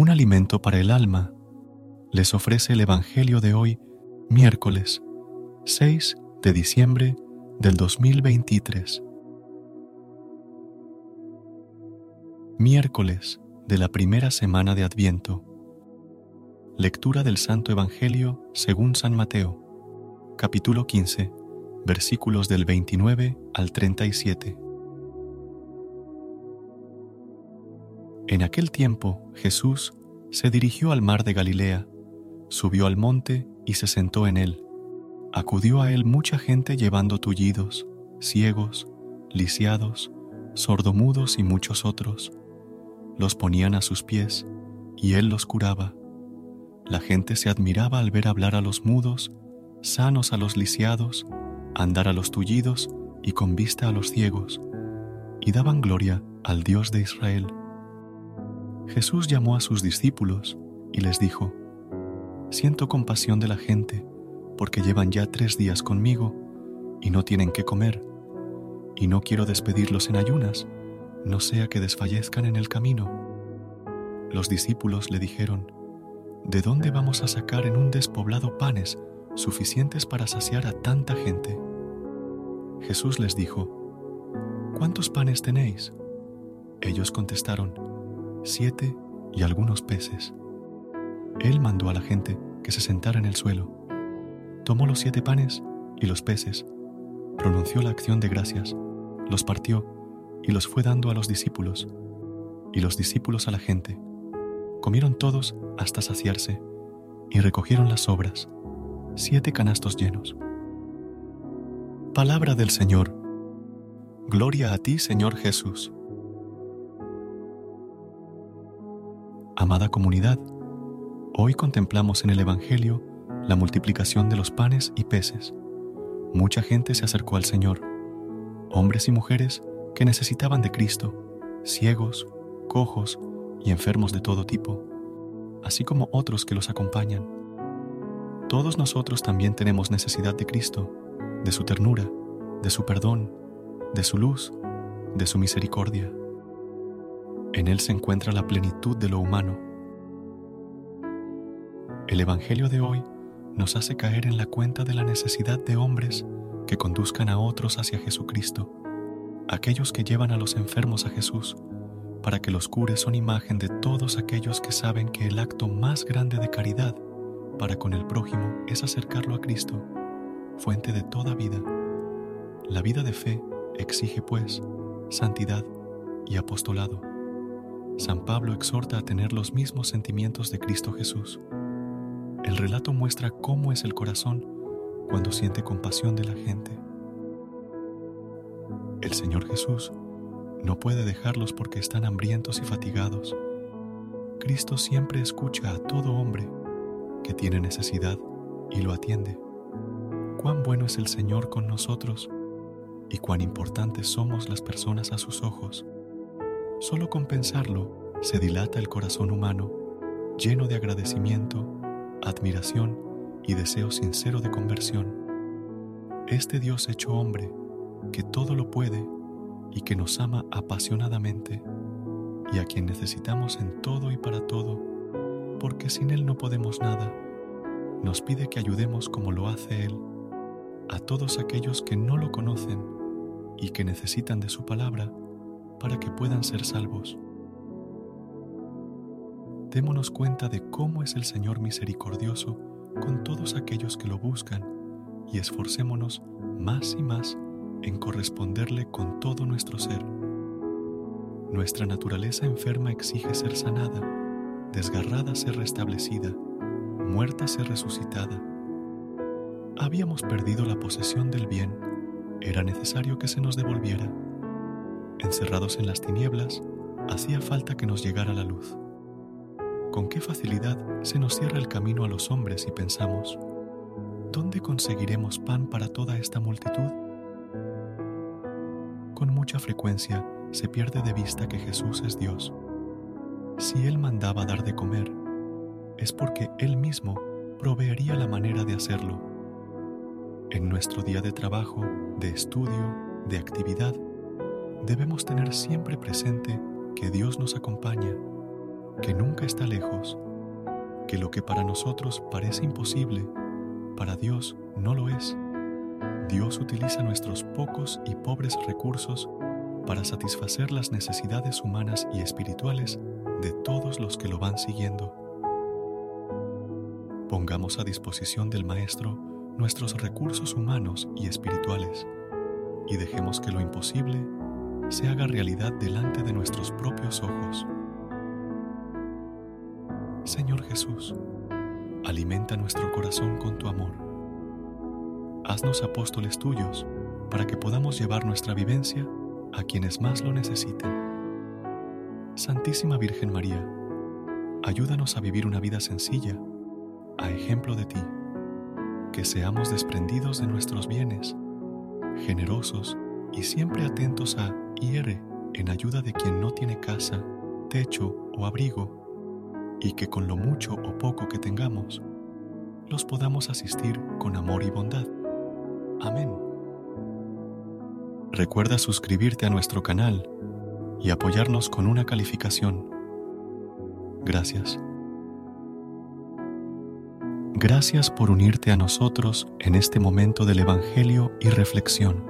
un alimento para el alma, les ofrece el Evangelio de hoy, miércoles 6 de diciembre del 2023. Miércoles de la primera semana de Adviento. Lectura del Santo Evangelio según San Mateo, capítulo 15, versículos del 29 al 37. En aquel tiempo Jesús se dirigió al mar de Galilea, subió al monte y se sentó en él. Acudió a él mucha gente llevando tullidos, ciegos, lisiados, sordomudos y muchos otros. Los ponían a sus pies y él los curaba. La gente se admiraba al ver hablar a los mudos, sanos a los lisiados, andar a los tullidos y con vista a los ciegos, y daban gloria al Dios de Israel. Jesús llamó a sus discípulos y les dijo, Siento compasión de la gente, porque llevan ya tres días conmigo y no tienen qué comer, y no quiero despedirlos en ayunas, no sea que desfallezcan en el camino. Los discípulos le dijeron, ¿De dónde vamos a sacar en un despoblado panes suficientes para saciar a tanta gente? Jesús les dijo, ¿Cuántos panes tenéis? Ellos contestaron, siete y algunos peces. Él mandó a la gente que se sentara en el suelo. Tomó los siete panes y los peces, pronunció la acción de gracias, los partió y los fue dando a los discípulos, y los discípulos a la gente. Comieron todos hasta saciarse y recogieron las sobras, siete canastos llenos. Palabra del Señor. Gloria a ti, Señor Jesús. Amada comunidad, hoy contemplamos en el Evangelio la multiplicación de los panes y peces. Mucha gente se acercó al Señor, hombres y mujeres que necesitaban de Cristo, ciegos, cojos y enfermos de todo tipo, así como otros que los acompañan. Todos nosotros también tenemos necesidad de Cristo, de su ternura, de su perdón, de su luz, de su misericordia. En Él se encuentra la plenitud de lo humano. El Evangelio de hoy nos hace caer en la cuenta de la necesidad de hombres que conduzcan a otros hacia Jesucristo, aquellos que llevan a los enfermos a Jesús, para que los cure son imagen de todos aquellos que saben que el acto más grande de caridad para con el prójimo es acercarlo a Cristo, fuente de toda vida. La vida de fe exige, pues, santidad y apostolado. San Pablo exhorta a tener los mismos sentimientos de Cristo Jesús. El relato muestra cómo es el corazón cuando siente compasión de la gente. El Señor Jesús no puede dejarlos porque están hambrientos y fatigados. Cristo siempre escucha a todo hombre que tiene necesidad y lo atiende. Cuán bueno es el Señor con nosotros y cuán importantes somos las personas a sus ojos. Solo con pensarlo se dilata el corazón humano, lleno de agradecimiento, admiración y deseo sincero de conversión. Este Dios hecho hombre, que todo lo puede y que nos ama apasionadamente, y a quien necesitamos en todo y para todo, porque sin Él no podemos nada, nos pide que ayudemos como lo hace Él a todos aquellos que no lo conocen y que necesitan de su palabra para que puedan ser salvos. Démonos cuenta de cómo es el Señor misericordioso con todos aquellos que lo buscan y esforcémonos más y más en corresponderle con todo nuestro ser. Nuestra naturaleza enferma exige ser sanada, desgarrada ser restablecida, muerta ser resucitada. Habíamos perdido la posesión del bien, era necesario que se nos devolviera encerrados en las tinieblas, hacía falta que nos llegara la luz. Con qué facilidad se nos cierra el camino a los hombres y pensamos, ¿dónde conseguiremos pan para toda esta multitud? Con mucha frecuencia se pierde de vista que Jesús es Dios. Si Él mandaba dar de comer, es porque Él mismo proveería la manera de hacerlo. En nuestro día de trabajo, de estudio, de actividad, debemos tener siempre presente que Dios nos acompaña, que nunca está lejos, que lo que para nosotros parece imposible, para Dios no lo es. Dios utiliza nuestros pocos y pobres recursos para satisfacer las necesidades humanas y espirituales de todos los que lo van siguiendo. Pongamos a disposición del Maestro nuestros recursos humanos y espirituales y dejemos que lo imposible se haga realidad delante de nuestros propios ojos. Señor Jesús, alimenta nuestro corazón con tu amor. Haznos apóstoles tuyos para que podamos llevar nuestra vivencia a quienes más lo necesiten. Santísima Virgen María, ayúdanos a vivir una vida sencilla, a ejemplo de ti, que seamos desprendidos de nuestros bienes, generosos y siempre atentos a hiere en ayuda de quien no tiene casa, techo o abrigo, y que con lo mucho o poco que tengamos, los podamos asistir con amor y bondad. Amén. Recuerda suscribirte a nuestro canal y apoyarnos con una calificación. Gracias. Gracias por unirte a nosotros en este momento del Evangelio y reflexión.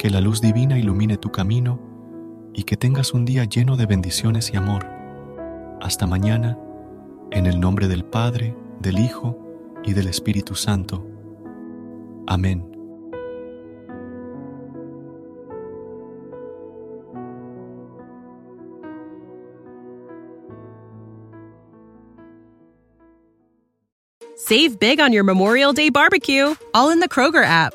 que la luz divina ilumine tu camino y que tengas un día lleno de bendiciones y amor. Hasta mañana, en el nombre del Padre, del Hijo y del Espíritu Santo. Amén. Save big on your Memorial Day barbecue, all in the Kroger app.